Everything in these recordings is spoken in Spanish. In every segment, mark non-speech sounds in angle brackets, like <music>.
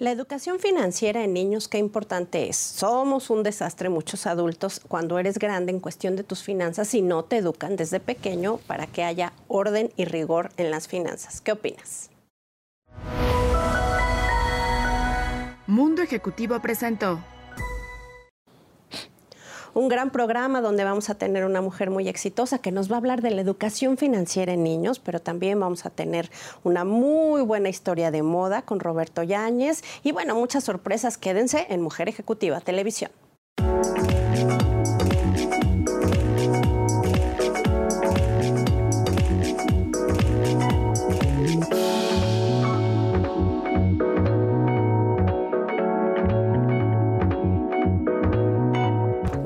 La educación financiera en niños, qué importante es. Somos un desastre muchos adultos cuando eres grande en cuestión de tus finanzas y no te educan desde pequeño para que haya orden y rigor en las finanzas. ¿Qué opinas? Mundo Ejecutivo presentó un gran programa donde vamos a tener una mujer muy exitosa que nos va a hablar de la educación financiera en niños, pero también vamos a tener una muy buena historia de moda con Roberto Yáñez y bueno, muchas sorpresas. Quédense en Mujer Ejecutiva Televisión.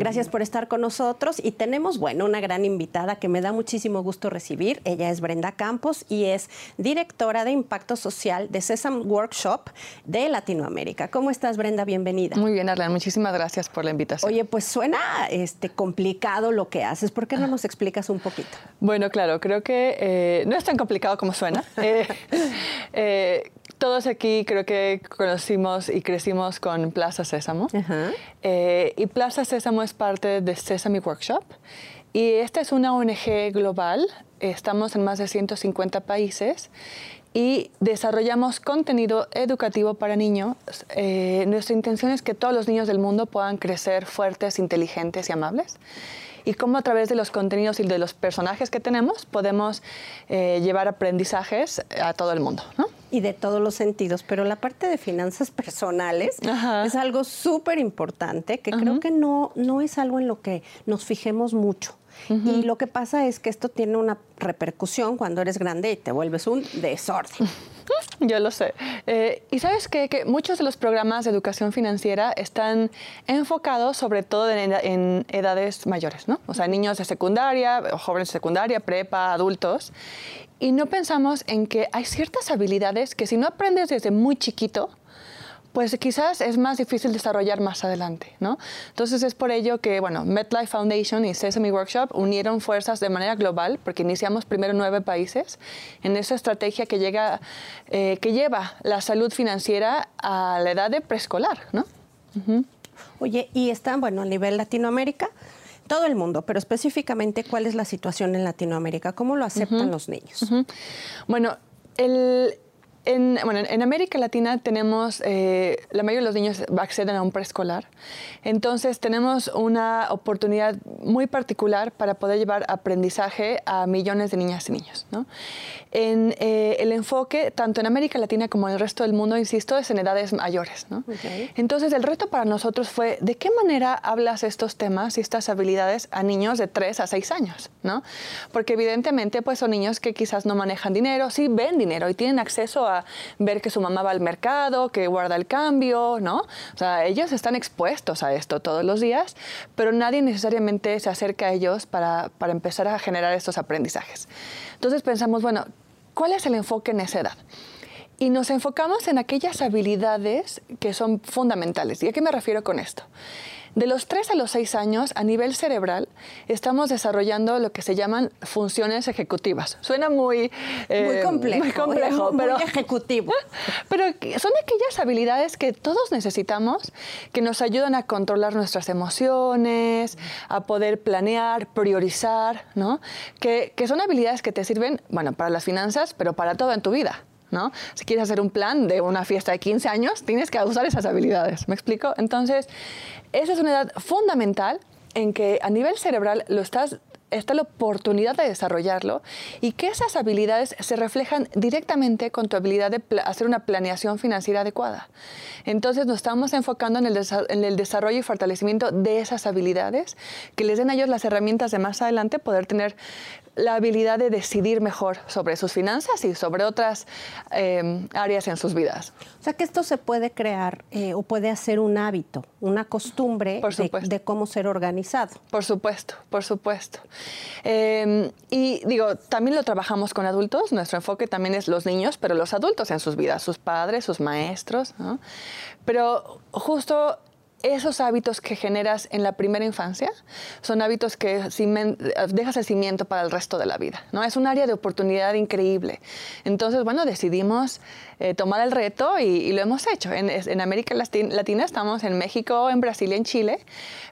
Gracias por estar con nosotros y tenemos, bueno, una gran invitada que me da muchísimo gusto recibir. Ella es Brenda Campos y es directora de Impacto Social de Sesam Workshop de Latinoamérica. ¿Cómo estás, Brenda? Bienvenida. Muy bien, Arlan. Muchísimas gracias por la invitación. Oye, pues suena este, complicado lo que haces. ¿Por qué no nos explicas un poquito? Bueno, claro, creo que eh, no es tan complicado como suena. <laughs> eh, eh todos aquí creo que conocimos y crecimos con Plaza Sésamo. Eh, y Plaza Sésamo es parte de Sesame Workshop. Y esta es una ONG global. Estamos en más de 150 países y desarrollamos contenido educativo para niños. Eh, nuestra intención es que todos los niños del mundo puedan crecer fuertes, inteligentes y amables y cómo a través de los contenidos y de los personajes que tenemos podemos eh, llevar aprendizajes a todo el mundo. Y de todos los sentidos, pero la parte de finanzas personales es algo súper importante que creo que no, no es algo en lo que nos fijemos mucho. Y lo que pasa es que esto tiene una repercusión cuando eres grande y te vuelves un desorden. <laughs> Yo lo sé. Eh, y sabes qué? que muchos de los programas de educación financiera están enfocados sobre todo en, edades mayores, ¿no? O sea, niños de secundaria, jóvenes de secundaria, prepa, adultos. Y no pensamos en que hay ciertas habilidades que si no aprendes desde muy chiquito, pues quizás es más difícil desarrollar más adelante, ¿no? Entonces es por ello que, bueno, MetLife Foundation y Sesame Workshop unieron fuerzas de manera global, porque iniciamos primero nueve países, en esa estrategia que, llega, eh, que lleva la salud financiera a la edad de preescolar, ¿no? Oye, y están, bueno, a nivel Latinoamérica, todo el mundo, pero específicamente, ¿cuál es la situación en Latinoamérica? ¿Cómo lo aceptan los niños? Bueno, el, en, bueno, en América Latina tenemos, eh, la mayoría de los niños acceden a un preescolar, entonces tenemos una oportunidad muy particular para poder llevar aprendizaje a millones de niñas y niños. ¿no? En, eh, el enfoque, tanto en América Latina como en el resto del mundo, insisto, es en edades mayores. ¿no? Entonces el reto para nosotros fue, ¿de qué manera hablas estos temas y estas habilidades a niños de 3 a 6 años? ¿no? Porque evidentemente pues, son niños que quizás no manejan dinero, sí ven dinero y tienen acceso a ver que su mamá va al mercado, que guarda el cambio, ¿no? O sea, ellos están expuestos a esto todos los días, pero nadie necesariamente se acerca a ellos para, para empezar a generar estos aprendizajes. Entonces pensamos, bueno, ¿cuál es el enfoque en esa edad? Y nos enfocamos en aquellas habilidades que son fundamentales. ¿Y a qué me refiero con esto? De los 3 a los 6 años, a nivel cerebral, estamos desarrollando lo que se llaman funciones ejecutivas. Suena muy, eh, muy complejo, muy, complejo, pero, ejecutivo. <laughs> Pero son aquellas habilidades que todos necesitamos que nos ayudan a controlar nuestras emociones, a poder planear, priorizar, ¿no? Que, que son habilidades que te sirven, bueno, para las finanzas, pero para todo en tu vida. Si quieres hacer un plan de una fiesta de 15 años, tienes que usar esas habilidades, ¿me explico? Entonces, esa es una edad fundamental en que a nivel cerebral lo estás está la oportunidad de desarrollarlo y que esas habilidades se reflejan directamente con tu habilidad de hacer una planeación financiera adecuada. Entonces nos estamos enfocando en el, en el, desarrollo y fortalecimiento de esas habilidades que les den a ellos las herramientas de más adelante poder tener la habilidad de decidir mejor sobre sus finanzas y sobre otras em, áreas en sus vidas. O sea que esto se puede crear eh, o puede hacer un hábito, una costumbre de, cómo ser organizado. Por supuesto, por supuesto. Em, y digo, también lo trabajamos con adultos, nuestro enfoque también es los niños, pero los adultos en sus vidas, sus padres, sus maestros, Pero justo esos hábitos que generas en la primera infancia son hábitos que dejas el cimiento para el resto de la vida. ¿no? Es un área de oportunidad increíble. Entonces, bueno, decidimos eh, tomar el reto y, lo hemos hecho. En, América Latina estamos en México, en Brasil y en Chile,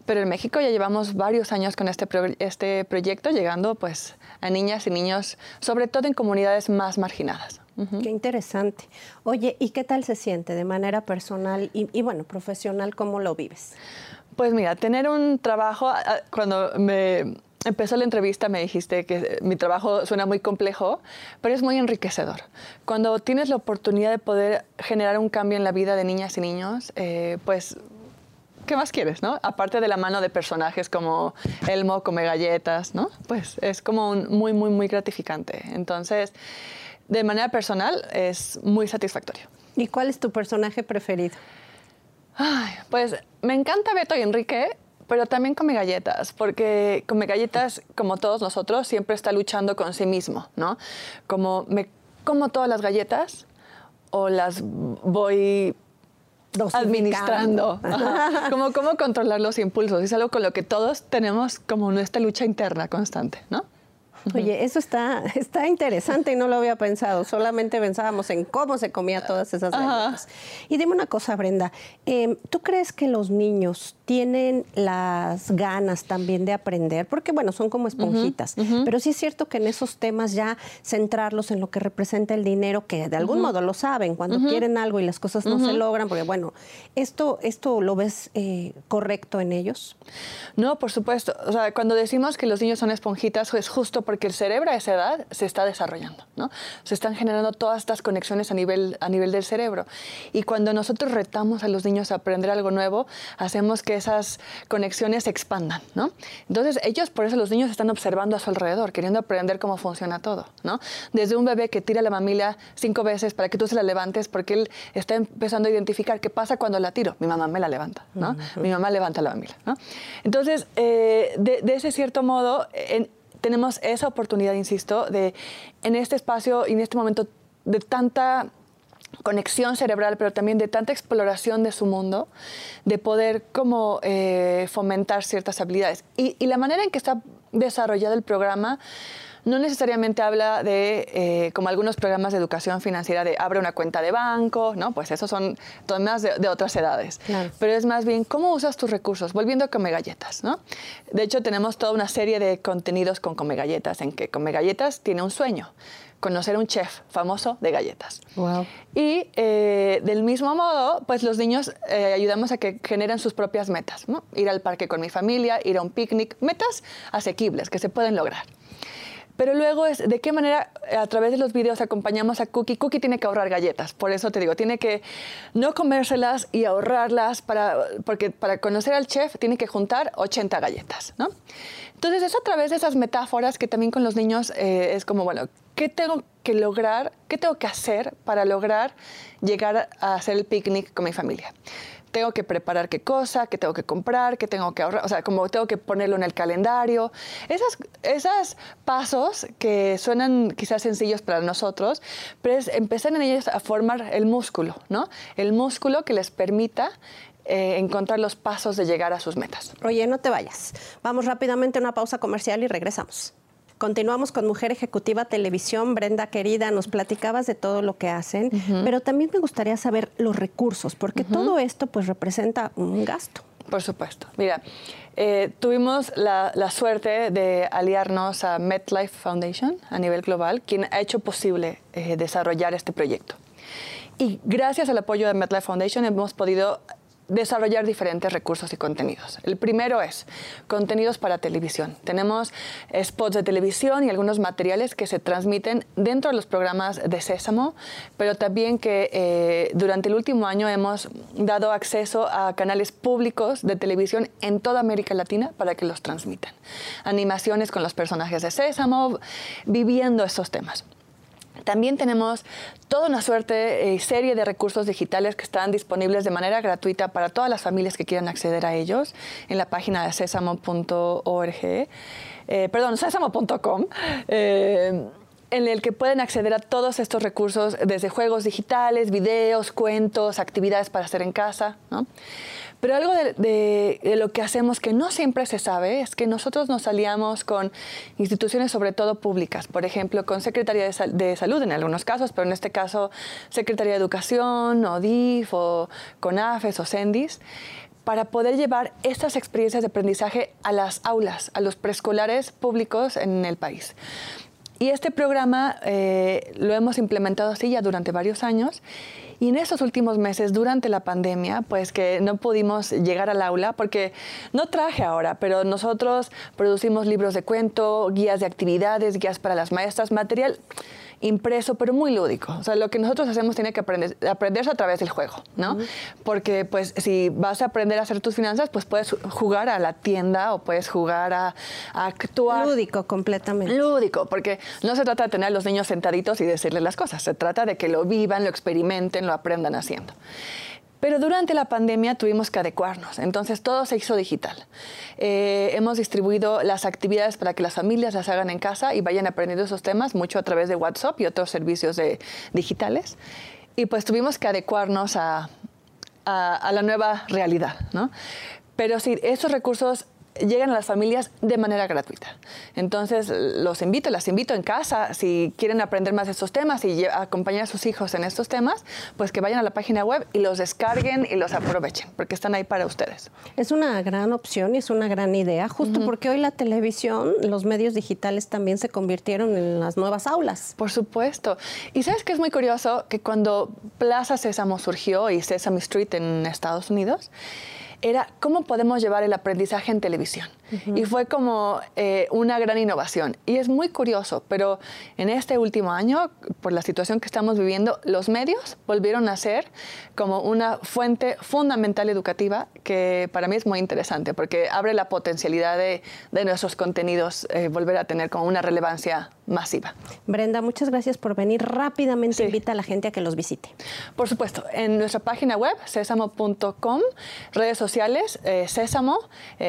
pero en México ya llevamos varios años con este, este proyecto, llegando pues a niñas y niños, sobre todo en comunidades más marginadas. Qué interesante. Oye, ¿y qué tal se siente de manera personal y, bueno, profesional? ¿Cómo lo vives? Pues mira, tener un trabajo, cuando me empezó la entrevista me dijiste que mi trabajo suena muy complejo, pero es muy enriquecedor. Cuando tienes la oportunidad de poder generar un cambio en la vida de niñas y niños, eh, pues ¿qué más quieres, no? Aparte de la mano de personajes como Elmo, come galletas, ¿no? Pues es como muy, muy, muy gratificante. Entonces, de manera personal es muy satisfactorio. ¿Y cuál es tu personaje preferido? pues me encanta Beto y Enrique, pero también come galletas, porque come galletas, como todos nosotros, siempre está luchando con sí mismo, ¿no? Como me como todas las galletas o las voy administrando. <laughs> Como cómo controlar los impulsos. Es algo con lo que todos tenemos como nuestra lucha interna constante, ¿no? Oye, eso está, <laughs> está interesante y no lo había pensado. Solamente pensábamos en cómo se comía todas esas galletas. Y dime una cosa, Brenda. Em, ¿Tú crees que los niños tienen las ganas también de aprender? Porque, bueno, son como esponjitas. Pero sí es cierto que en esos temas ya centrarlos en lo que representa el dinero, que de algún modo lo saben cuando quieren algo y las cosas no se logran, porque, bueno, ¿esto, esto lo ves eh, correcto en ellos? No, por supuesto. O sea, cuando decimos que los niños son esponjitas, es justo porque el cerebro a esa edad se está desarrollando, ¿no? Se están generando todas estas conexiones a nivel, a nivel del cerebro. Y cuando nosotros retamos a los niños a aprender algo nuevo, hacemos que esas conexiones se expandan, ¿no? Entonces, ellos, por eso los niños están observando a su alrededor, queriendo aprender cómo funciona todo, ¿no? Desde un bebé que tira la mamila cinco veces para que tú se la levantes, porque él está empezando a identificar qué pasa cuando la tiro. Mi mamá me la levanta, ¿no? Mi mamá levanta la mamila, ¿no? Entonces, eh, de, de, ese cierto modo, en, tenemos esa oportunidad, insisto, de en este espacio y en este momento de tanta conexión cerebral, pero también de tanta exploración de su mundo, de poder como eh, fomentar ciertas habilidades. Y, y, la manera en que está desarrollado el programa no necesariamente habla de, eh, como algunos programas de educación financiera, de abre una cuenta de banco, ¿no? Pues esos son temas de, de otras edades. Pero es más bien cómo usas tus recursos, volviendo a Come Galletas, ¿no? De hecho, tenemos toda una serie de contenidos con Come Galletas, en que Come Galletas tiene un sueño conocer un chef famoso de galletas. Wow. Y eh, del mismo modo, pues los niños eh, ayudamos a que generen sus propias metas. ¿no? Ir al parque con mi familia, ir a un picnic, metas asequibles que se pueden lograr. Pero luego es de qué manera a través de los videos acompañamos a Cookie. Cookie tiene que ahorrar galletas, por eso te digo, tiene que no comérselas y ahorrarlas para, porque para conocer al chef tiene que juntar 80 galletas, ¿no? Entonces es a través de esas metáforas que también con los niños eh, es como, bueno, ¿qué tengo que lograr, qué tengo que hacer para lograr llegar a hacer el picnic con mi familia? Tengo que preparar qué cosa, qué tengo que comprar, qué tengo que ahorrar, o sea, como tengo que ponerlo en el calendario. Esos, esos pasos que suenan quizás sencillos para nosotros, pero es empezar en ellos a formar el músculo, ¿no? El músculo que les permita eh, encontrar los pasos de llegar a sus metas. Oye, no te vayas. Vamos rápidamente a una pausa comercial y regresamos. Continuamos con Mujer Ejecutiva Televisión. Brenda, querida, nos platicabas de todo lo que hacen, pero también me gustaría saber los recursos, porque todo esto pues representa un gasto. Por supuesto. Mira, eh, tuvimos la, suerte de aliarnos a MetLife Foundation a nivel global, quien ha hecho posible eh, desarrollar este proyecto. Y gracias al apoyo de MetLife Foundation hemos podido desarrollar diferentes recursos y contenidos. El primero es contenidos para televisión. Tenemos spots de televisión y algunos materiales que se transmiten dentro de los programas de Sésamo, pero también que eh, durante el último año hemos dado acceso a canales públicos de televisión en toda América Latina para que los transmitan. Animaciones con los personajes de Sésamo, viviendo estos temas. También tenemos toda una suerte eh, serie de recursos digitales que están disponibles de manera gratuita para todas las familias que quieran acceder a ellos en la página de sesamo.org, eh, perdón, sesamo.com. Eh, en el que pueden acceder a todos estos recursos, desde juegos digitales, videos, cuentos, actividades para hacer en casa. Pero algo de, lo que hacemos que no siempre se sabe es que nosotros nos aliamos con instituciones sobre todo públicas, por ejemplo, con Secretaría de, Salud en algunos casos, pero en este caso Secretaría de Educación, o DIF, o CONAFES, o CENDIS, para poder llevar estas experiencias de aprendizaje a las aulas, a los preescolares públicos en el país. Y este programa eh, lo hemos implementado así ya durante varios años y en esos últimos meses, durante la pandemia, pues que no pudimos llegar al aula, porque no traje ahora, pero nosotros producimos libros de cuento, guías de actividades, guías para las maestras, material impreso, pero muy lúdico. O sea, lo que nosotros hacemos tiene que aprender, aprenderse a través del juego, ¿no? Porque, pues, si vas a aprender a hacer tus finanzas, pues puedes jugar a la tienda o puedes jugar a, a actuar. Lúdico, completamente. Lúdico, porque no se trata de tener a los niños sentaditos y decirles las cosas, se trata de que lo vivan, lo experimenten, lo aprendan haciendo. Pero durante la pandemia tuvimos que adecuarnos, entonces todo se hizo digital. Eh, hemos distribuido las actividades para que las familias las hagan en casa y vayan aprendiendo esos temas, mucho a través de WhatsApp y otros servicios de, digitales. Y pues tuvimos que adecuarnos a, la nueva realidad, ¿no? Pero sí, esos recursos llegan a las familias de manera gratuita. Entonces, los invito, las invito en casa, si quieren aprender más de estos temas y acompañar a sus hijos en estos temas, pues que vayan a la página web y los descarguen y los aprovechen, porque están ahí para ustedes. Es una gran opción y es una gran idea, justo porque hoy la televisión, los medios digitales también se convirtieron en las nuevas aulas. Por supuesto. Y sabes que es muy curioso que cuando Plaza Sésamo surgió y Sesame Street en Estados Unidos, era cómo podemos llevar el aprendizaje en televisión. Y fue como eh, una gran innovación. Y es muy curioso, pero en este último año, por la situación que estamos viviendo, los medios volvieron a ser como una fuente fundamental educativa que para mí es muy interesante porque abre la potencialidad de, nuestros contenidos eh, volver a tener como una relevancia masiva. Brenda, muchas gracias por venir. Rápidamente invita a la gente a que los visite. Por supuesto, en nuestra página web, sésamo.com, redes sociales, eh, sésamo,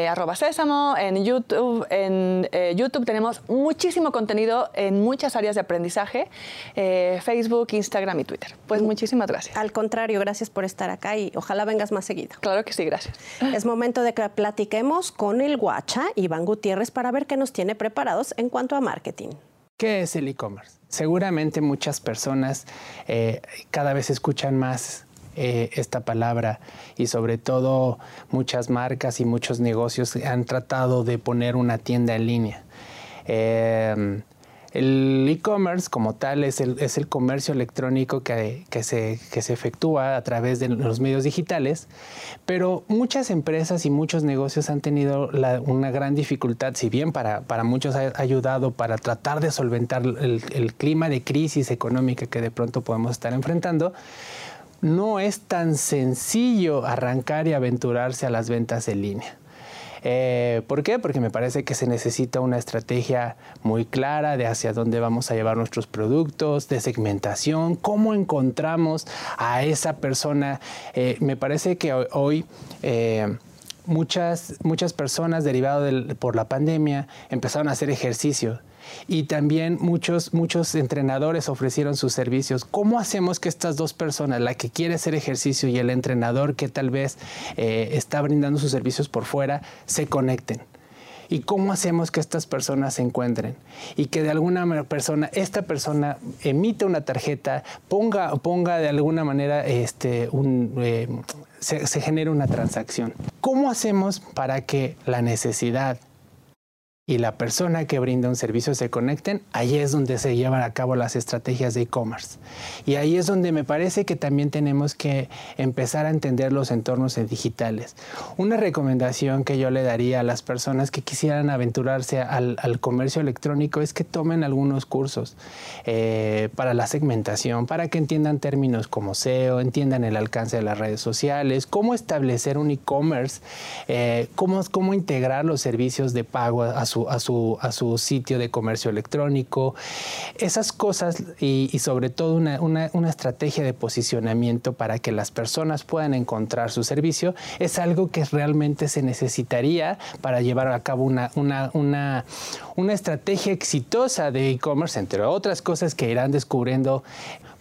arroba sésamo, en YouTube. En eh, YouTube tenemos muchísimo contenido en muchas áreas de aprendizaje, eh, Facebook, Instagram y Twitter. Pues mm. muchísimas gracias. Al contrario, gracias por estar acá y ojalá vengas más seguido. Claro que sí, gracias. Es momento de que platiquemos con el guacha Iván Gutiérrez para ver qué nos tiene preparados en cuanto a marketing. ¿Qué es el e-commerce? Seguramente muchas personas eh, cada vez escuchan más eh, esta palabra y sobre todo muchas marcas y muchos negocios han tratado de poner una tienda en línea. Eh, el e-commerce como tal es el, es el comercio electrónico que, que, se, que, se, efectúa a través de los medios digitales, pero muchas empresas y muchos negocios han tenido una gran dificultad, si bien para, para muchos ha ayudado para tratar de solventar el, el clima de crisis económica que de pronto podemos estar enfrentando, no es tan sencillo arrancar y aventurarse a las ventas en línea. Eh, ¿Por qué? Porque me parece que se necesita una estrategia muy clara de hacia dónde vamos a llevar nuestros productos, de segmentación, cómo encontramos a esa persona. Eh, me parece que hoy... Eh, muchas, muchas personas derivadas por la pandemia empezaron a hacer ejercicio y también muchos, muchos entrenadores ofrecieron sus servicios. ¿Cómo hacemos que estas dos personas, la que quiere hacer ejercicio y el entrenador que tal vez eh, está brindando sus servicios por fuera, se conecten? ¿Y cómo hacemos que estas personas se encuentren? Y que de alguna persona, esta persona emite una tarjeta, ponga, ponga de alguna manera este, un, eh, se, se genere una transacción. ¿Cómo hacemos para que la necesidad y la persona que brinda un servicio se conecten, ahí es donde se llevan a cabo las estrategias de e-commerce. Y ahí es donde me parece que también tenemos que empezar a entender los entornos digitales. Una recomendación que yo le daría a las personas que quisieran aventurarse al, comercio electrónico es que tomen algunos cursos eh, para la segmentación, para que entiendan términos como SEO, entiendan el alcance de las redes sociales, cómo establecer un e-commerce, eh, cómo, cómo integrar los servicios de pago a su a, su, a su sitio de comercio electrónico. Esas cosas y, sobre todo una, una, estrategia de posicionamiento para que las personas puedan encontrar su servicio es algo que realmente se necesitaría para llevar a cabo una, una, una, una estrategia exitosa de e-commerce, entre otras cosas que irán descubriendo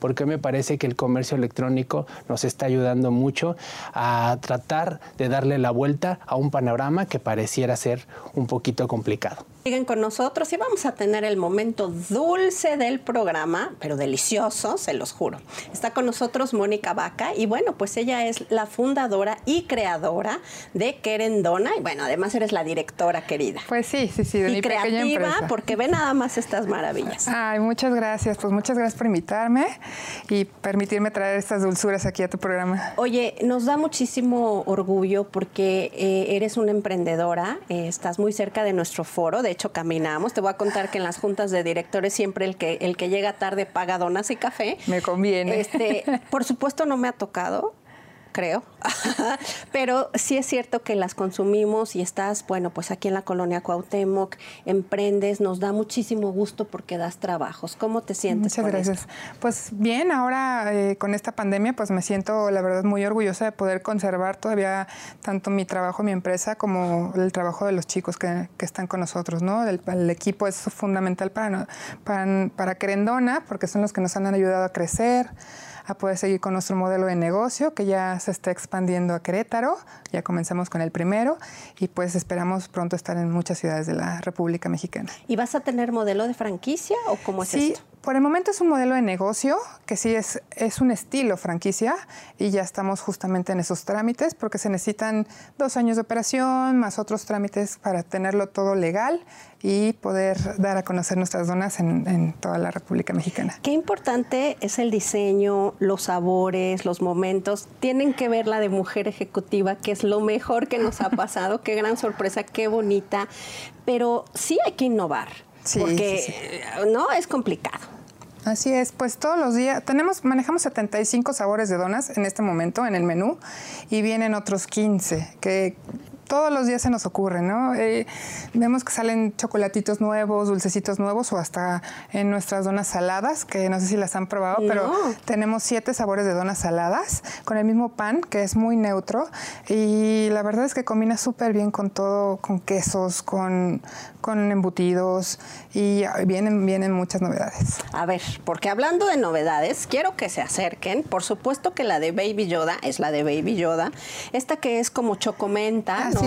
porque me parece que el comercio electrónico nos está ayudando mucho a tratar de darle la vuelta a un panorama que pareciera ser un poquito complicado. Siguen con nosotros y vamos a tener el momento dulce del programa, pero delicioso, se los juro. Está con nosotros Mónica Vaca y bueno, pues ella es la fundadora y creadora de Querendona y bueno, además eres la directora querida. Pues sí, sí, sí, de y mi creativa porque ve nada más estas maravillas. Ay, muchas gracias, pues muchas gracias por invitarme y permitirme traer estas dulzuras aquí a tu programa. Oye, nos da muchísimo orgullo porque eh, eres una emprendedora, eh, estás muy cerca de nuestro foro, de hecho caminamos. Te voy a contar que en las juntas de directores siempre el que, el que llega tarde paga donas y café. Me conviene. Este, por supuesto no me ha tocado, creo. <laughs> Pero sí es cierto que las consumimos y estás, bueno, pues aquí en la colonia Cuauhtémoc, emprendes, nos da muchísimo gusto porque das trabajos. ¿Cómo te sientes? Muchas gracias. Pues bien, ahora eh, con esta pandemia, pues me siento, la verdad, muy orgullosa de poder conservar todavía tanto mi trabajo, mi empresa, como el trabajo de los chicos que, están con nosotros, ¿no? El, equipo es fundamental para, para, para Querendona, porque son los que nos han ayudado a crecer a poder seguir con nuestro modelo de negocio que ya se está expandiendo a Querétaro. Ya comenzamos con el primero y pues esperamos pronto estar en muchas ciudades de la República Mexicana. ¿Y vas a tener modelo de franquicia o cómo es sí, Por el momento es un modelo de negocio que sí es, es un estilo franquicia y ya estamos justamente en esos trámites porque se necesitan dos años de operación más otros trámites para tenerlo todo legal y poder dar a conocer nuestras donas en, toda la República Mexicana. Qué importante es el diseño, los sabores, los momentos. Tienen que ver la de mujer ejecutiva, que es lo mejor que nos ha <laughs> pasado. qué gran sorpresa, qué bonita. Pero sí hay que innovar, porque no es complicado. Así es, pues todos los días tenemos manejamos 75 sabores de donas en este momento en el menú y vienen otros 15 que todos los días se nos ocurre, ¿no? Eh, vemos que salen chocolatitos nuevos, dulcecitos nuevos o hasta en nuestras donas saladas, que no sé si las han probado, pero tenemos siete sabores de donas saladas con el mismo pan, que es muy neutro y la verdad es que combina súper bien con todo, con quesos, con, con embutidos y vienen, vienen muchas novedades. A ver, porque hablando de novedades, quiero que se acerquen. Por supuesto que la de Baby Yoda es la de Baby Yoda. Esta que es como chocomenta, ¿no?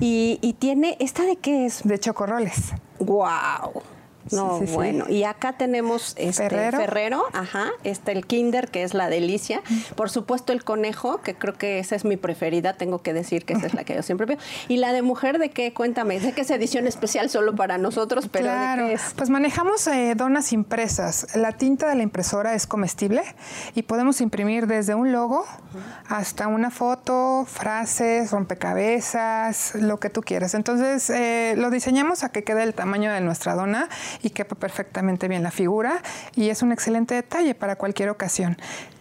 Y, y tiene, ¿esta de qué es? De chocorroles. ¡Guau! No, bueno. Y acá tenemos este Ferrero. ajá, este el Kinder, que es la delicia. Por supuesto el conejo, que creo que esa es mi preferida, tengo que decir que esa es la que yo siempre veo. Y la de mujer, ¿de qué? Cuéntame, sé que es edición especial solo para nosotros, pero claro. es? Pues manejamos eh, donas impresas. La tinta de la impresora es comestible y podemos imprimir desde un logo hasta una foto, frases, rompecabezas, lo que tú quieras. Entonces, eh, lo diseñamos a que quede el tamaño de nuestra dona y quepa perfectamente bien la figura y es un excelente detalle para cualquier ocasión.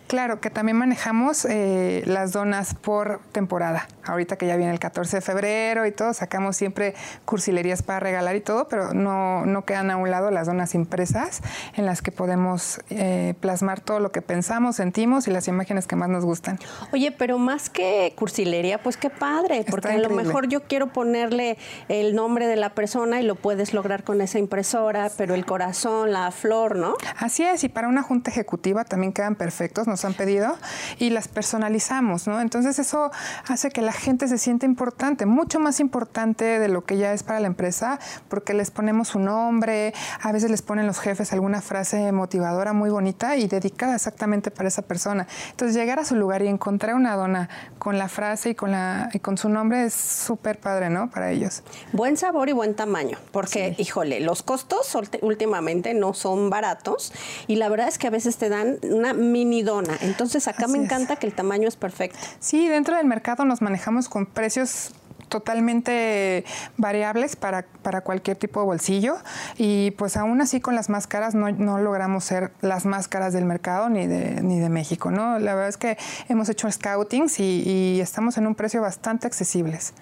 Claro, que también manejamos eh, las donas por temporada. Ahorita que ya viene el 14 de febrero y todo, sacamos siempre cursilerías para regalar y todo, pero no, no quedan a un lado las donas impresas en las que podemos eh, plasmar todo lo que pensamos, sentimos y las imágenes que más nos gustan. Oye, pero más que cursilería, pues qué padre, porque a lo mejor yo quiero ponerle el nombre de la persona y lo puedes lograr con esa impresora, pero el corazón, la flor, ¿no? Así es, y para una junta ejecutiva también quedan perfectos nos han pedido y las personalizamos, ¿no? Entonces eso hace que la gente se sienta importante, mucho más importante de lo que ya es para la empresa, porque les ponemos su nombre, a veces les ponen los jefes alguna frase motivadora muy bonita y dedicada exactamente para esa persona. Entonces llegar a su lugar y encontrar una dona con la frase y con, la, y con su nombre es súper padre, ¿no? Para ellos. Buen sabor y buen tamaño, porque, híjole, los costos últimamente no son baratos y la verdad es que a veces te dan una mini dona entonces acá me encanta que el tamaño es perfecto. Sí, dentro del mercado nos manejamos con precios totalmente variables para, para, cualquier tipo de bolsillo y pues aún así con las máscaras no, no, logramos ser las máscaras del mercado ni de, ni de México, ¿no? La verdad es que hemos hecho scoutings y, y estamos en un precio bastante accesibles.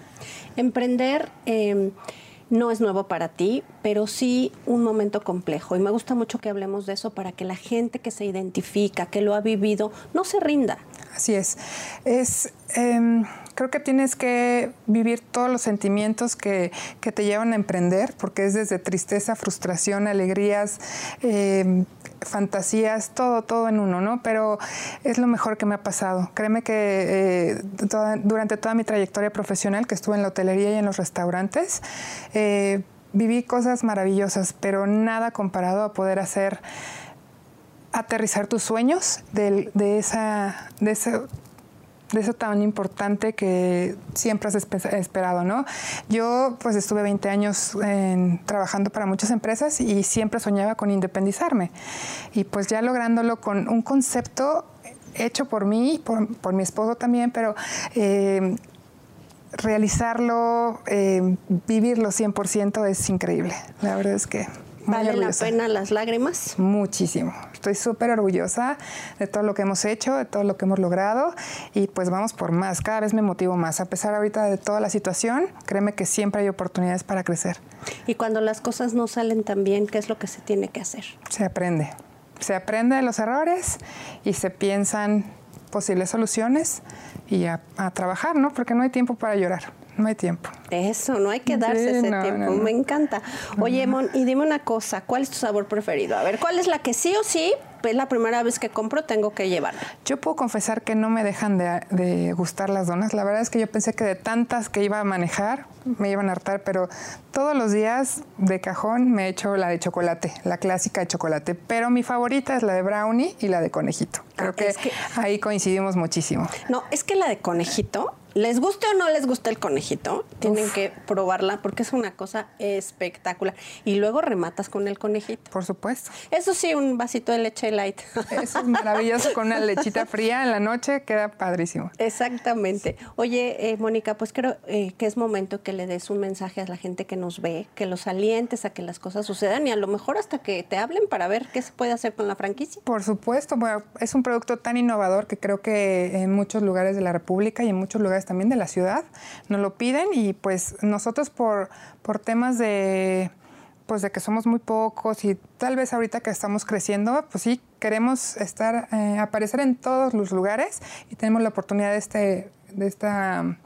Emprender... Eh, no es nuevo para ti, pero sí un momento complejo. Y me gusta mucho que hablemos de eso para que la gente que se identifica, que lo ha vivido, no se rinda. Así es. Es. Em, creo que tienes que vivir todos los sentimientos que, te llevan a emprender, porque es desde tristeza, frustración, alegrías, em, fantasías, todo, todo en uno, ¿no? Pero es lo mejor que me ha pasado. Créeme que eh, durante toda mi trayectoria profesional, que estuve en la hotelería y en los restaurantes, eh, viví cosas maravillosas, pero nada comparado a poder hacer aterrizar tus sueños de, esa, de, de eso tan importante que siempre has esperado, ¿no? Yo pues estuve 20 años trabajando para muchas empresas y siempre soñaba con independizarme. Y pues ya lográndolo con un concepto hecho por mí, por, mi esposo también, pero eh, realizarlo, eh, vivirlo 100% es increíble. La verdad es que... ¿Vale la pena las lágrimas? Muchísimo. Estoy súper orgullosa de todo lo que hemos hecho, de todo lo que hemos logrado y pues vamos por más. Cada vez me motivo más. A pesar ahorita de toda la situación, créeme que siempre hay oportunidades para crecer. Y cuando las cosas no salen tan bien, ¿qué es lo que se tiene que hacer? Se aprende. Se aprende de los errores y se piensan posibles soluciones y a, a trabajar, ¿no? Porque no hay tiempo para llorar. No hay tiempo. Eso, no hay que darse ese tiempo. Me encanta. Oye, Mon, y dime una cosa, ¿cuál es tu sabor preferido? A ver, ¿cuál es la que sí o sí es la primera vez que compro, tengo que llevarla. Yo puedo confesar que no me dejan de, gustar las donas. La verdad es que yo pensé que de tantas que iba a manejar, me iban a hartar, pero todos los días de cajón me he hecho la de chocolate, la clásica de chocolate. Pero mi favorita es la de brownie y la de conejito. Creo ah, que ahí coincidimos muchísimo. No, es que la de conejito les guste o no les guste el conejito, tienen que probarla porque es una cosa espectacular. Y luego rematas con el conejito. Por supuesto. Eso sí, un vasito de leche light. Eso <laughs> es maravilloso con una lechita fría en la noche, queda padrísimo. Exactamente. Oye, eh, Mónica, pues creo eh, que es momento que le des un mensaje a la gente que nos ve, que los alientes a que las cosas sucedan y a lo mejor hasta que te hablen para ver qué se puede hacer con la franquicia. Por supuesto, bueno, es un producto tan innovador que creo que en muchos lugares de la República y en muchos lugares también de la ciudad, nos lo piden y pues nosotros por, por temas de pues de que somos muy pocos y tal vez ahorita que estamos creciendo, pues sí, queremos estar, eh, aparecer en todos los lugares y tenemos la oportunidad de este, de esta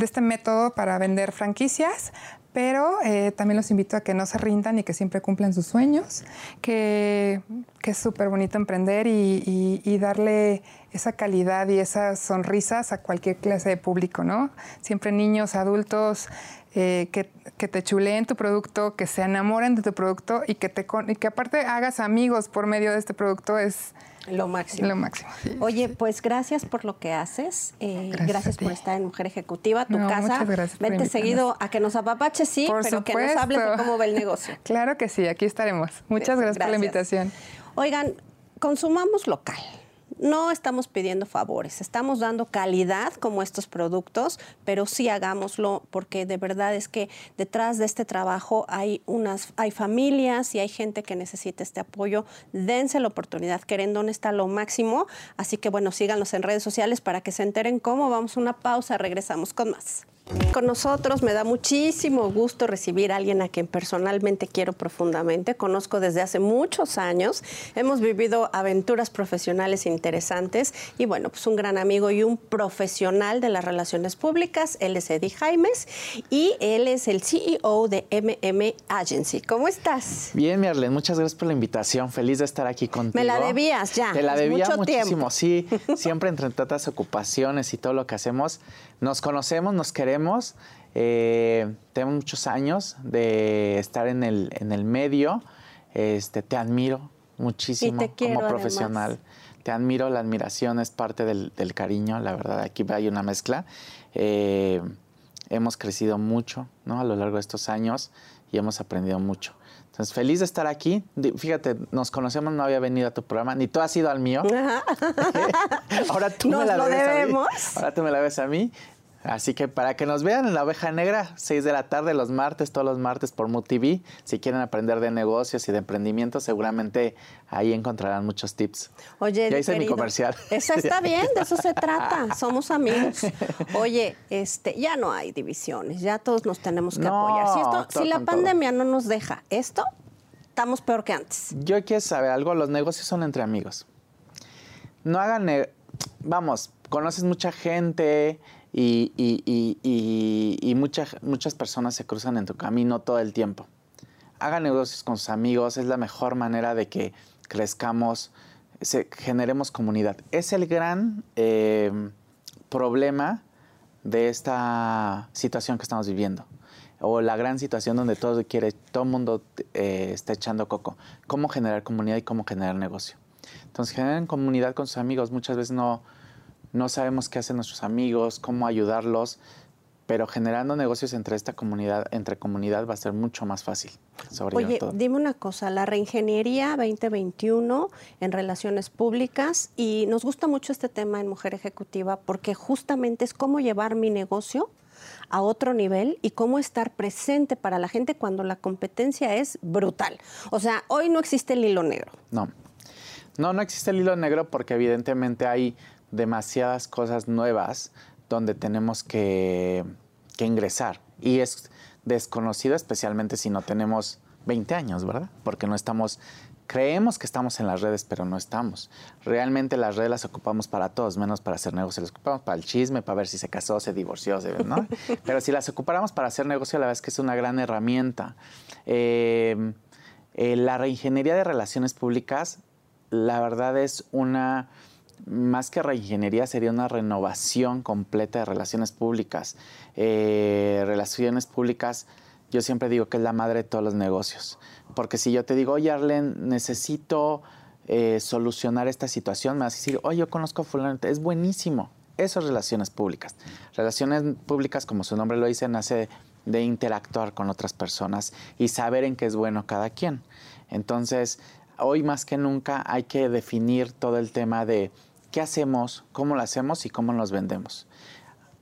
de este método para vender franquicias, pero eh, también los invito a que no se rindan y que siempre cumplan sus sueños, que, es súper bonito emprender y, darle esa calidad y esas sonrisas a cualquier clase de público, ¿no? Siempre niños, adultos, eh, que, que, te chuleen tu producto, que se enamoren de tu producto y que, te, y que aparte hagas amigos por medio de este producto es lo máximo. Lo máximo. Oye, pues gracias por lo que haces. Eh, gracias, por estar en Mujer Ejecutiva, tu casa. Vete seguido a que nos apapache, sí, pero que nos hables de cómo va el negocio. <laughs> claro que sí, aquí estaremos. Muchas gracias por la invitación. Oigan, consumamos local no estamos pidiendo favores, estamos dando calidad como estos productos, pero sí hagámoslo porque de verdad es que detrás de este trabajo hay unas hay familias y hay gente que necesita este apoyo. Dense la oportunidad. Querendón está lo máximo, así que bueno, síganos en redes sociales para que se enteren cómo. Vamos a una pausa, regresamos con más. Con nosotros me da muchísimo gusto recibir a alguien a quien personalmente quiero profundamente. Conozco desde hace muchos años. Hemos vivido aventuras profesionales interesantes y bueno, pues un gran amigo y un profesional de las relaciones públicas. Él es Eddie Jaimes y él es el CEO de MM Agency. ¿Cómo estás? Bien, Mierlen, muchas gracias por la invitación. Feliz de estar aquí contigo. Me la debías ya. Te la debía muchísimo, sí. Siempre entre tantas ocupaciones y todo lo que hacemos, nos conocemos, nos queremos. Eh, tengo muchos años de estar en el, en el medio. Este, te admiro muchísimo como profesional. Te admiro, la admiración es parte del, cariño, la verdad, aquí hay una mezcla. Eh, hemos crecido mucho ¿no? a lo largo de estos años y hemos aprendido mucho. Entonces, feliz de estar aquí. Fíjate, nos conocemos, no había venido a tu programa, ni tú has ido al mío. <laughs> Ahora tú me la debes a mí. Ahora tú me la ves a mí. Así que para que nos vean en la oveja negra, 6 de la tarde los martes, todos los martes por MUTV. Si quieren aprender de negocios y de emprendimiento, seguramente ahí encontrarán muchos tips. Oye, ya hice mi comercial. <laughs> Eso está <laughs> bien, de eso se trata. <laughs> Somos amigos. Oye, este, ya no hay divisiones, ya todos nos tenemos que apoyar. Si, esto, si la pandemia no nos deja esto, estamos peor que antes. Yo quiero saber algo, los negocios son entre amigos. No hagan, vamos, conoces mucha gente y, y, muchas, muchas personas se cruzan en tu camino todo el tiempo. Hagan negocios con sus amigos, es la mejor manera de que crezcamos, se, generemos comunidad. Es el gran eh, problema de esta situación que estamos viviendo o la gran situación donde todo quiere, todo el mundo eh, está echando coco. Cómo generar comunidad y cómo generar negocio. Entonces, generen comunidad con sus amigos. Muchas veces no, no sabemos qué hacen nuestros amigos, cómo ayudarlos, pero generando negocios entre esta comunidad, entre comunidad va a ser mucho más fácil. Oye, dime una cosa, la reingeniería 2021 en relaciones públicas y nos gusta mucho este tema en Mujer Ejecutiva porque justamente es cómo llevar mi negocio a otro nivel y cómo estar presente para la gente cuando la competencia es brutal. O sea, hoy no existe el hilo negro. No. No, no existe el hilo negro porque evidentemente hay demasiadas cosas nuevas donde tenemos que, ingresar. Y es desconocido especialmente si no tenemos 20 años, ¿verdad? Porque no estamos, creemos que estamos en las redes, pero no estamos. Realmente las redes las ocupamos para todos, menos para hacer negocio. Las ocupamos para el chisme, para ver si se casó, se divorció, ¿no? <laughs> pero si las ocupáramos para hacer negocio, la verdad es que es una gran herramienta. Eh, eh, la reingeniería de relaciones públicas, la verdad es una más que reingeniería, sería una renovación completa de relaciones públicas. Eh, relaciones públicas, yo siempre digo que es la madre de todos los negocios. Porque si yo te digo, oye, Arlen, necesito eh, solucionar esta situación, me vas a decir, oye, yo conozco a fulano, es buenísimo. Eso es relaciones públicas. Relaciones públicas, como su nombre lo dice, nace de interactuar con otras personas y saber en qué es bueno cada quien. Entonces, hoy más que nunca hay que definir todo el tema de qué hacemos, cómo lo hacemos y cómo nos vendemos.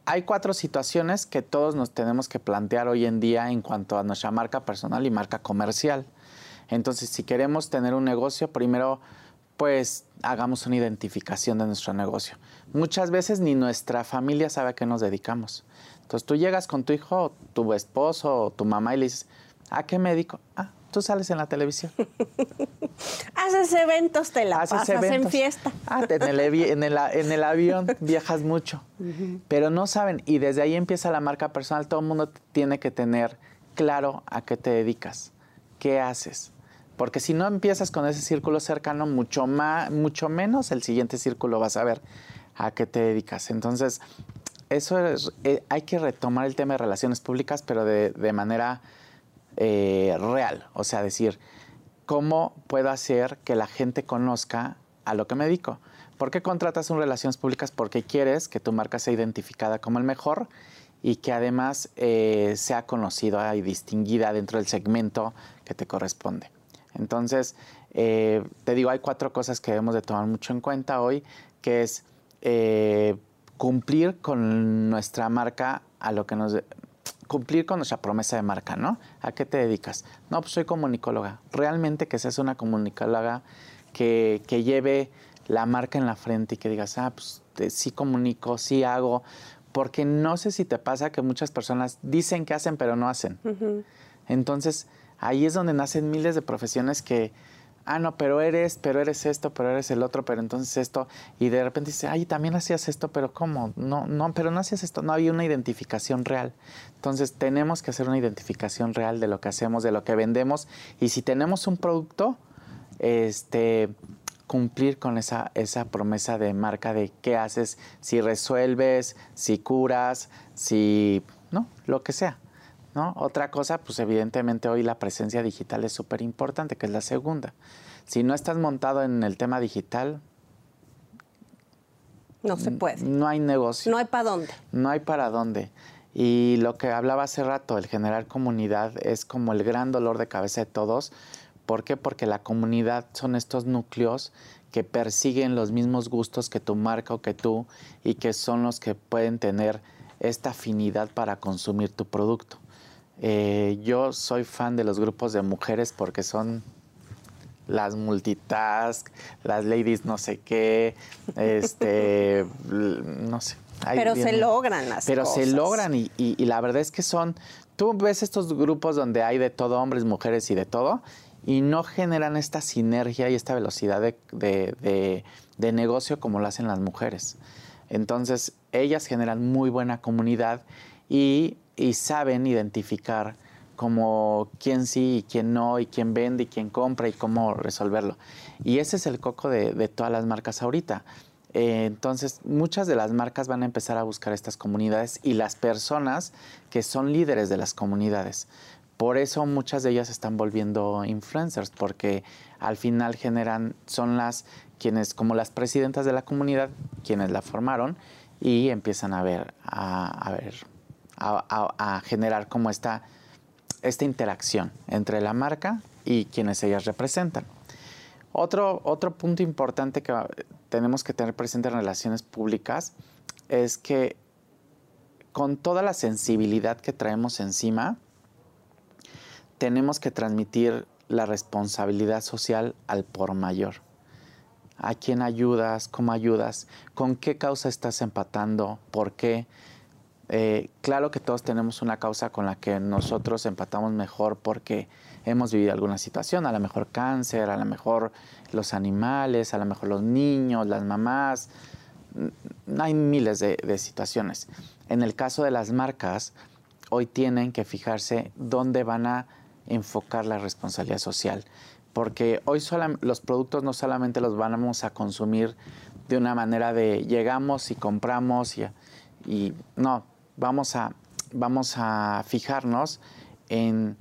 Hay cuatro situaciones que todos nos tenemos que plantear hoy en día en cuanto a nuestra marca personal y marca comercial. Entonces, si queremos tener un negocio, primero, pues hagamos una identificación de nuestro negocio. Muchas veces ni nuestra familia sabe a qué nos dedicamos. Entonces, tú llegas con tu hijo, tu esposo tu mamá y le dices, ¿a qué médico? Ah, tú sales en la televisión. <laughs> Haces eventos, te la pasas en fiesta. Ah, en el, avión <laughs> viajas mucho. Pero no saben, y desde ahí empieza la marca personal. Todo el mundo tiene que tener claro a qué te dedicas, qué haces. Porque si no empiezas con ese círculo cercano, mucho, más, mucho menos el siguiente círculo vas a ver a qué te dedicas. Entonces, eso es, eh, hay que retomar el tema de relaciones públicas, pero de, de manera eh, real. O sea, decir, ¿cómo puedo hacer que la gente conozca a lo que me dedico? ¿Por qué contratas un relaciones públicas? Porque quieres que tu marca sea identificada como el mejor y que además eh, sea conocida y distinguida dentro del segmento que te corresponde. Entonces, eh, te digo, hay cuatro cosas que debemos de tomar mucho en cuenta hoy, que es cumplir con nuestra marca a lo que nos cumplir con nuestra promesa de marca, ¿no? ¿A qué te dedicas? No, pues soy comunicóloga. Realmente que seas una comunicóloga que, que lleve la marca en la frente y que digas, ah, pues sí comunico, sí hago, porque no sé si te pasa que muchas personas dicen que hacen pero no hacen. Entonces, ahí es donde nacen miles de profesiones que ah, no, pero eres, pero eres esto, pero eres el otro, pero entonces esto, y de repente dice, ay, también hacías esto, pero ¿cómo? No, no, pero no hacías esto, no había una identificación real. Entonces tenemos que hacer una identificación real de lo que hacemos, de lo que vendemos, y si tenemos un producto, este cumplir con esa, esa promesa de marca de qué haces, si resuelves, si curas, si, ¿no? Lo que sea. Otra cosa, pues evidentemente hoy la presencia digital es súper importante, que es la segunda. Si no estás montado en el tema digital... No se puede. No hay negocio. No hay para dónde. No hay para dónde. Y lo que hablaba hace rato, el generar comunidad es como el gran dolor de cabeza de todos. ¿Por qué? Porque la comunidad son estos núcleos que persiguen los mismos gustos que tu marca o que tú y que son los que pueden tener esta afinidad para consumir tu producto. Eh, yo soy fan de los grupos de mujeres porque son las multitask, las ladies no sé qué, este, <laughs> no sé. pero se logran las pero cosas. Pero se logran y, la verdad es que son, tú ves estos grupos donde hay de todo, hombres, mujeres y de todo, y no generan esta sinergia y esta velocidad de, de negocio como lo hacen las mujeres. Entonces, ellas generan muy buena comunidad y, y saben identificar como quién sí y quién no, y quién vende y quién compra y cómo resolverlo. Y ese es el coco de, todas las marcas ahorita. Eh, entonces, muchas de las marcas van a empezar a buscar estas comunidades y las personas que son líderes de las comunidades. Por eso muchas de ellas están volviendo influencers, porque al final generan, son las quienes, como las presidentas de la comunidad, quienes la formaron y empiezan a ver, a, ver, a generar como esta esta interacción entre la marca y quienes ellas representan. Otro, otro punto importante que tenemos que tener presente en relaciones públicas es que con toda la sensibilidad que traemos encima, tenemos que transmitir la responsabilidad social al por mayor. ¿A quién ayudas? ¿Cómo ayudas? ¿Con qué causa estás empatando? ¿Por qué? Eh, claro que todos tenemos una causa con la que nosotros empatamos mejor porque hemos vivido alguna situación, a lo mejor cáncer, a lo mejor los animales, a lo mejor los niños, las mamás. Mm, hay miles de, situaciones. En el caso de las marcas, hoy tienen que fijarse dónde van a enfocar la responsabilidad social. Porque hoy los productos no solamente los vamos a consumir de una manera de llegamos y compramos y, y no, vamos a, vamos a fijarnos en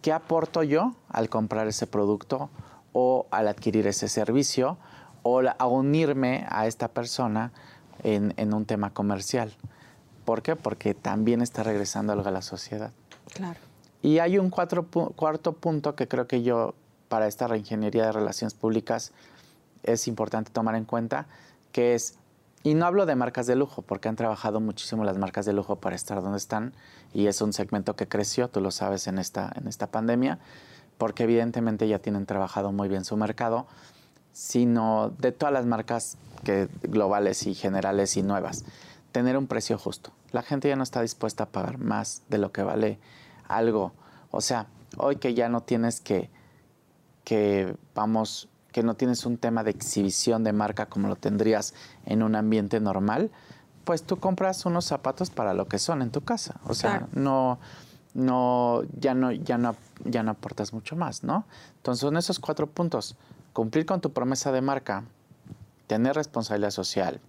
qué aporto yo al comprar ese producto o al adquirir ese servicio o a unirme a esta persona en, un tema comercial. ¿Por qué? Porque también está regresando algo a la sociedad. Claro. Y hay un cuarto punto que creo que yo, para esta reingeniería de relaciones públicas, es importante tomar en cuenta, que es y no hablo de marcas de lujo, porque han trabajado muchísimo las marcas de lujo para estar donde están y es un segmento que creció, tú lo sabes, en esta, en esta pandemia, porque evidentemente ya tienen trabajado muy bien su mercado, sino de todas las marcas que, globales y generales y nuevas, tener un precio justo. La gente ya no está dispuesta a pagar más de lo que vale algo. O sea, hoy que ya no tienes que, que vamos, que no tienes un tema de exhibición de marca como lo tendrías en un ambiente normal, pues tú compras unos zapatos para lo que son en tu casa. O sea, no, no, ya no, ya no, ya no aportas mucho más, ¿no? Entonces son esos cuatro puntos. Cumplir con tu promesa de marca, tener responsabilidad social,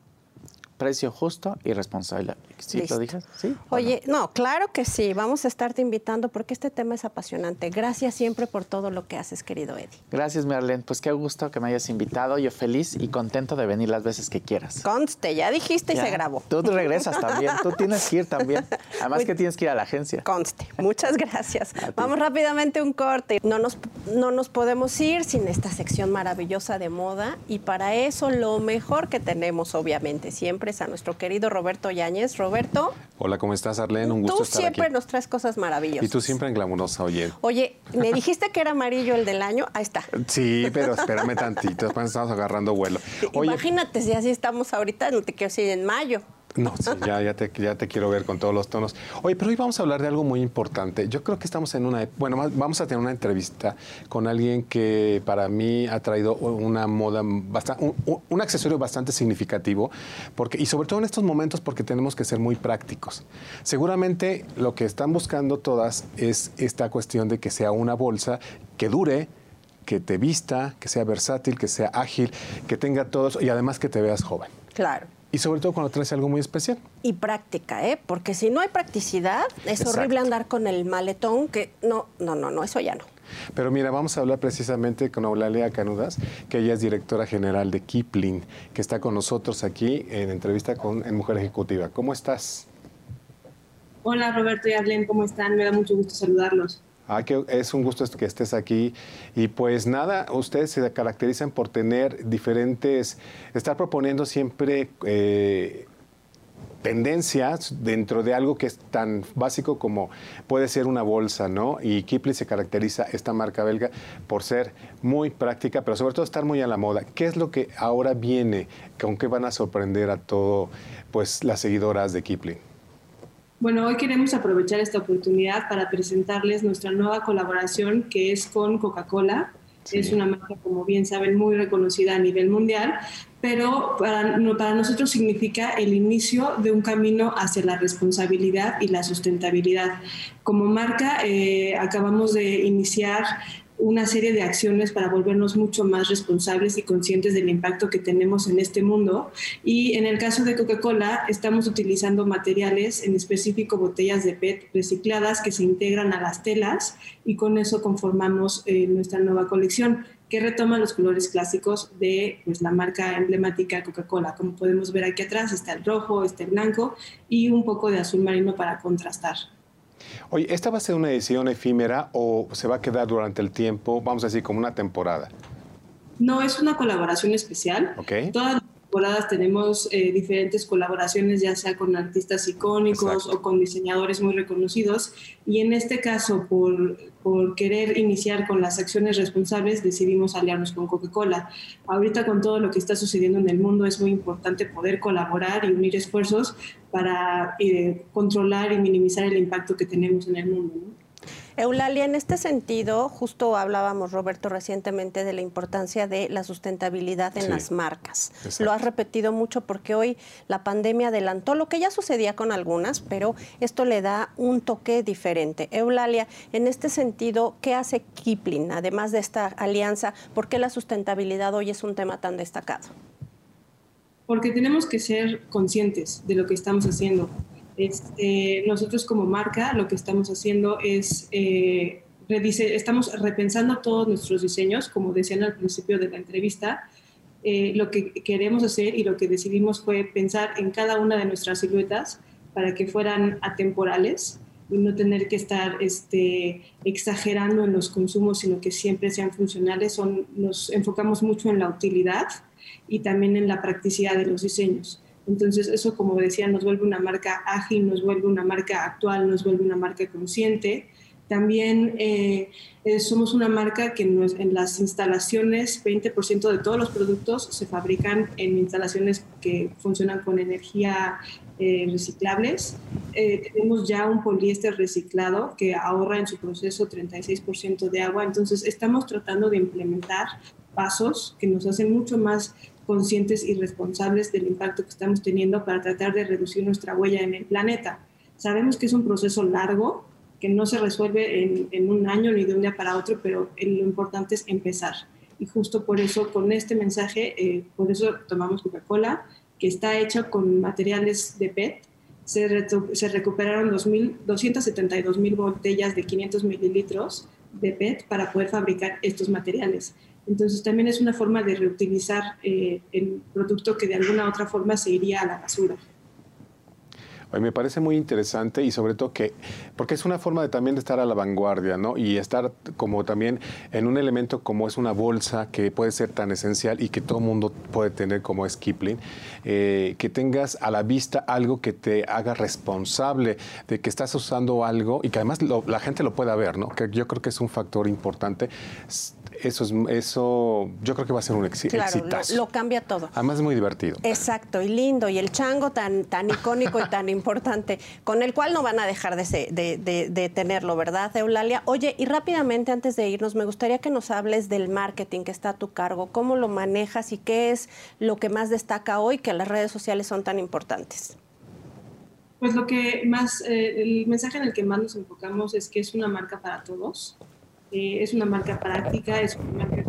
precio justo y responsable. ¿Sí lo dije? ¿Sí? Oye, no? claro que sí. Vamos a estarte invitando porque este tema es apasionante. Gracias siempre por todo lo que haces, querido Eddie. Gracias, Merlene. Pues qué gusto que me hayas invitado. Yo feliz y contento de venir las veces que quieras. Conste, ya dijiste y se grabó. Tú regresas también. Tú tienes que ir también. Además que tienes que ir a la agencia. Conste. Muchas gracias. <laughs> Vamos rápidamente a un corte. No nos, no nos podemos ir sin esta sección maravillosa de moda y para eso lo mejor que tenemos, obviamente, siempre a nuestro querido Roberto Yáñez. Roberto. Hola, ¿cómo estás, Arlene? Un gusto estar aquí. Tú siempre nos traes cosas maravillosas. Y tú siempre en glamurosa, oye. Oye, me dijiste que era amarillo el del año. Ahí está. Sí, pero espérame tantito, después estamos agarrando vuelo. <laughs> Imagínate si así estamos ahorita, no te quiero decir en mayo. No, sí, ya, te, quiero ver con todos los tonos. Oye, pero hoy vamos a hablar de algo muy importante. Yo creo que estamos en una... Bueno, vamos a tener una entrevista con alguien que para mí ha traído una moda, bastante, un, accesorio bastante significativo, porque, y sobre todo en estos momentos porque tenemos que ser muy prácticos. Seguramente lo que están buscando todas es esta cuestión de que sea una bolsa que dure, que te vista, que sea versátil, que sea ágil, que tenga todos y además que te veas joven. Claro. Y sobre todo cuando traes algo muy especial. Y práctica, ¿eh? Porque si no hay practicidad, es horrible andar con el maletón que no, no, no, no, eso ya no. Pero mira, vamos a hablar precisamente con Eulalia Canudas, que ella es directora general de Kipling, que está con nosotros aquí en entrevista con en Mujer Ejecutiva. ¿Cómo estás? Hola Roberto y Arlene, ¿cómo están? Me da mucho gusto saludarlos. Ah, es un gusto que estés aquí. Y pues nada, ustedes se caracterizan por tener diferentes, estar proponiendo siempre eh, tendencias dentro de algo que es tan básico como puede ser una bolsa, ¿no? Y Kipling se caracteriza, esta marca belga, por ser muy práctica, pero sobre todo estar muy a la moda. ¿Qué es lo que ahora viene? ¿Con qué van a sorprender a todo, pues, las seguidoras de Kipling? Bueno, hoy queremos aprovechar esta oportunidad para presentarles nuestra nueva colaboración que es con Coca-Cola. Es una marca, como bien saben, muy reconocida a nivel mundial, pero para, para nosotros significa el inicio de un camino hacia la responsabilidad y la sustentabilidad. Como marca, eh, acabamos de iniciar una serie de acciones para volvernos mucho más responsables y conscientes del impacto que tenemos en este mundo. Y en el caso de Coca-Cola, estamos utilizando materiales, en específico botellas de PET recicladas que se integran a las telas y con eso conformamos eh, nuestra nueva colección que retoma los colores clásicos de pues, la marca emblemática Coca-Cola. Como podemos ver aquí atrás está el rojo, está el blanco y un poco de azul marino para contrastar. Oye, ¿esta va a ser una edición efímera o se va a quedar durante el tiempo, vamos a decir, como una temporada? No, es una colaboración especial. Okay temporadas tenemos eh, diferentes colaboraciones, ya sea con artistas icónicos o con diseñadores muy reconocidos. Y en este caso, por, por querer iniciar con las acciones responsables, decidimos aliarnos con Coca-Cola. Ahorita con todo lo que está sucediendo en el mundo, es muy importante poder colaborar y unir esfuerzos para eh, controlar y minimizar el impacto que tenemos en el mundo. Eulalia, en este sentido, justo hablábamos, Roberto, recientemente de la importancia de la sustentabilidad en las marcas. Lo has repetido mucho porque hoy la pandemia adelantó lo que ya sucedía con algunas, pero esto le da un toque diferente. Eulalia, en este sentido, ¿qué hace Kipling, además de esta alianza? ¿Por qué la sustentabilidad hoy es un tema tan destacado? Porque tenemos que ser conscientes de lo que estamos haciendo. Este, nosotros como marca lo que estamos haciendo es, eh, estamos repensando todos nuestros diseños, como decían al principio de la entrevista, eh, lo que queremos hacer y lo que decidimos fue pensar en cada una de nuestras siluetas para que fueran atemporales y no tener que estar este, exagerando en los consumos, sino que siempre sean funcionales. Son, nos enfocamos mucho en la utilidad y también en la practicidad de los diseños. Entonces eso, como decía, nos vuelve una marca ágil, nos vuelve una marca actual, nos vuelve una marca consciente. También eh, eh, somos una marca que en las instalaciones, 20% de todos los productos se fabrican en instalaciones que funcionan con energía eh, reciclables. tenemos ya un poliéster reciclado que ahorra en su proceso 36% de agua. Entonces estamos tratando de implementar pasos que nos hacen mucho más conscientes y responsables del impacto que estamos teniendo para tratar de reducir nuestra huella en el planeta. Sabemos que es un proceso largo, que no se resuelve en, un año ni de un día para otro, pero lo importante es empezar. Y justo por eso, con este mensaje, eh, por eso tomamos Coca-Cola, que está hecha con materiales de PET. Se, se recuperaron 272 mil botellas de 500 mililitros de PET para poder fabricar estos materiales. Entonces también es una forma de reutilizar eh, el producto que de alguna otra forma se iría a la basura me parece muy interesante y sobre todo que, porque es una forma de también de estar a la vanguardia, ¿no? Y estar como también en un elemento como es una bolsa que puede ser tan esencial y que todo mundo puede tener como es Kipling, eh, que tengas a la vista algo que te haga responsable de que estás usando algo y que además la gente lo pueda ver, ¿no? Que yo creo que es un factor importante. Eso, es, eso yo creo que va a ser un éxito. claro, Lo, cambia todo. Además es muy divertido. Exacto, y lindo. Y el chango tan, tan icónico y tan importante con el cual no van a dejar de, tenerlo, ¿verdad, Eulalia? Oye, y rápidamente antes de irnos, me gustaría que nos hables del marketing que está a tu cargo, cómo lo manejas y qué es lo que más destaca hoy que las redes sociales son tan importantes. Pues lo que más, eh, el mensaje en el que más nos enfocamos es que es una marca para todos, es una marca práctica, es una marca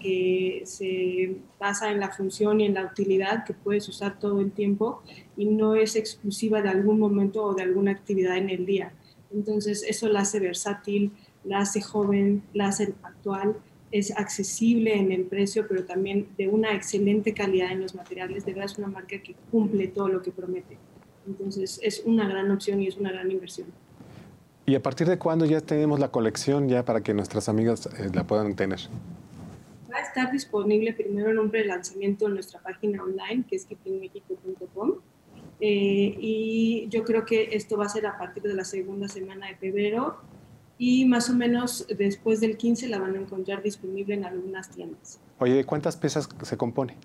que se basa en la función y en la utilidad que puedes usar todo el tiempo y no es exclusiva de algún momento o de alguna actividad en el día. Entonces eso la hace versátil, la hace joven, la hace actual, es accesible en el precio, pero también de una excelente calidad en los materiales. De verdad es una marca que cumple todo lo que promete. Entonces es una gran opción y es una gran inversión. ¿Y a partir de cuándo ya tenemos la colección ya para que nuestras amigas eh, la puedan tener? va a estar disponible primero en un prelanzamiento en nuestra página online, que es keepingmexico.com. eh, y yo creo que esto va a ser a partir de la segunda semana de febrero y más o menos después del 15 la van a encontrar disponible en algunas tiendas. Oye, ¿de cuántas piezas se compone?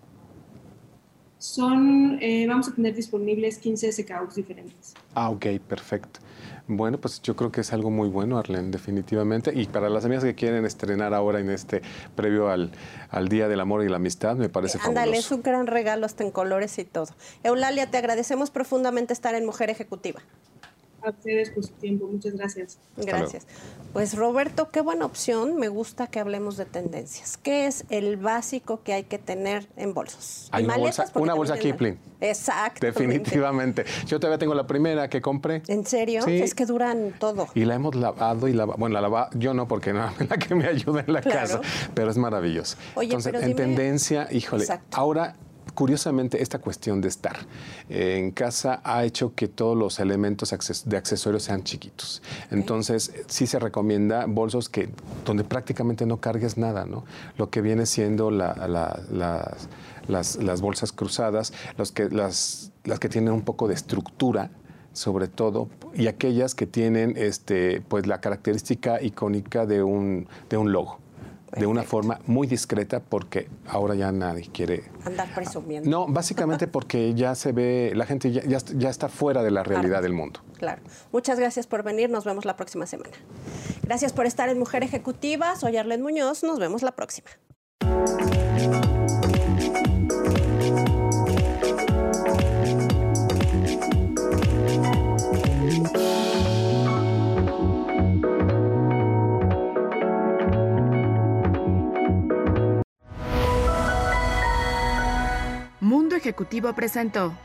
Son, eh, vamos a tener disponibles 15 SKUs diferentes. Ah, ok, perfecto. Bueno, pues yo creo que es algo muy bueno, Arlen, definitivamente. Y para las amigas que quieren estrenar ahora en este previo al, al Día del Amor y la Amistad, me parece fabuloso. Ándale, es un gran regalo hasta en colores y todo. Eulalia, te agradecemos profundamente estar en Mujer Ejecutiva. A ustedes por su tiempo, muchas gracias. Gracias. Pues Roberto, qué buena opción. Me gusta que hablemos de tendencias. ¿Qué es el básico que hay que tener en bolsos? Hay una bolsa, una bolsa Kipling. Exacto. Definitivamente. Yo todavía tengo la primera que compré. ¿En serio? Sí. Es que duran todo. Y la hemos lavado y lavado. Bueno, la lava, yo no, porque no es la que me ayuda en la Claro. casa, pero es maravilloso. Oye, Entonces, pero en dime- tendencia, híjole, Exacto. ahora. Curiosamente, esta cuestión de estar eh, en casa ha hecho que todos los elementos de accesorios sean chiquitos. Entonces, sí se recomienda bolsos que donde prácticamente no cargues nada, ¿no? Lo que viene siendo la- la- las, las- las bolsas cruzadas, los que, las, las que tienen un poco de estructura, sobre todo, y aquellas que tienen este, pues, la característica icónica de un, de un logo. De una forma muy discreta porque ahora ya nadie quiere... Andar presumiendo. No, básicamente <laughs> porque ya se ve, la gente ya, ya, ya está fuera de la realidad Claro. del mundo. Claro. Muchas gracias por venir. Nos vemos la próxima semana. Gracias por estar en Mujer Ejecutiva. Soy Arlen Muñoz. Nos vemos la próxima. Mundo Ejecutivo presentó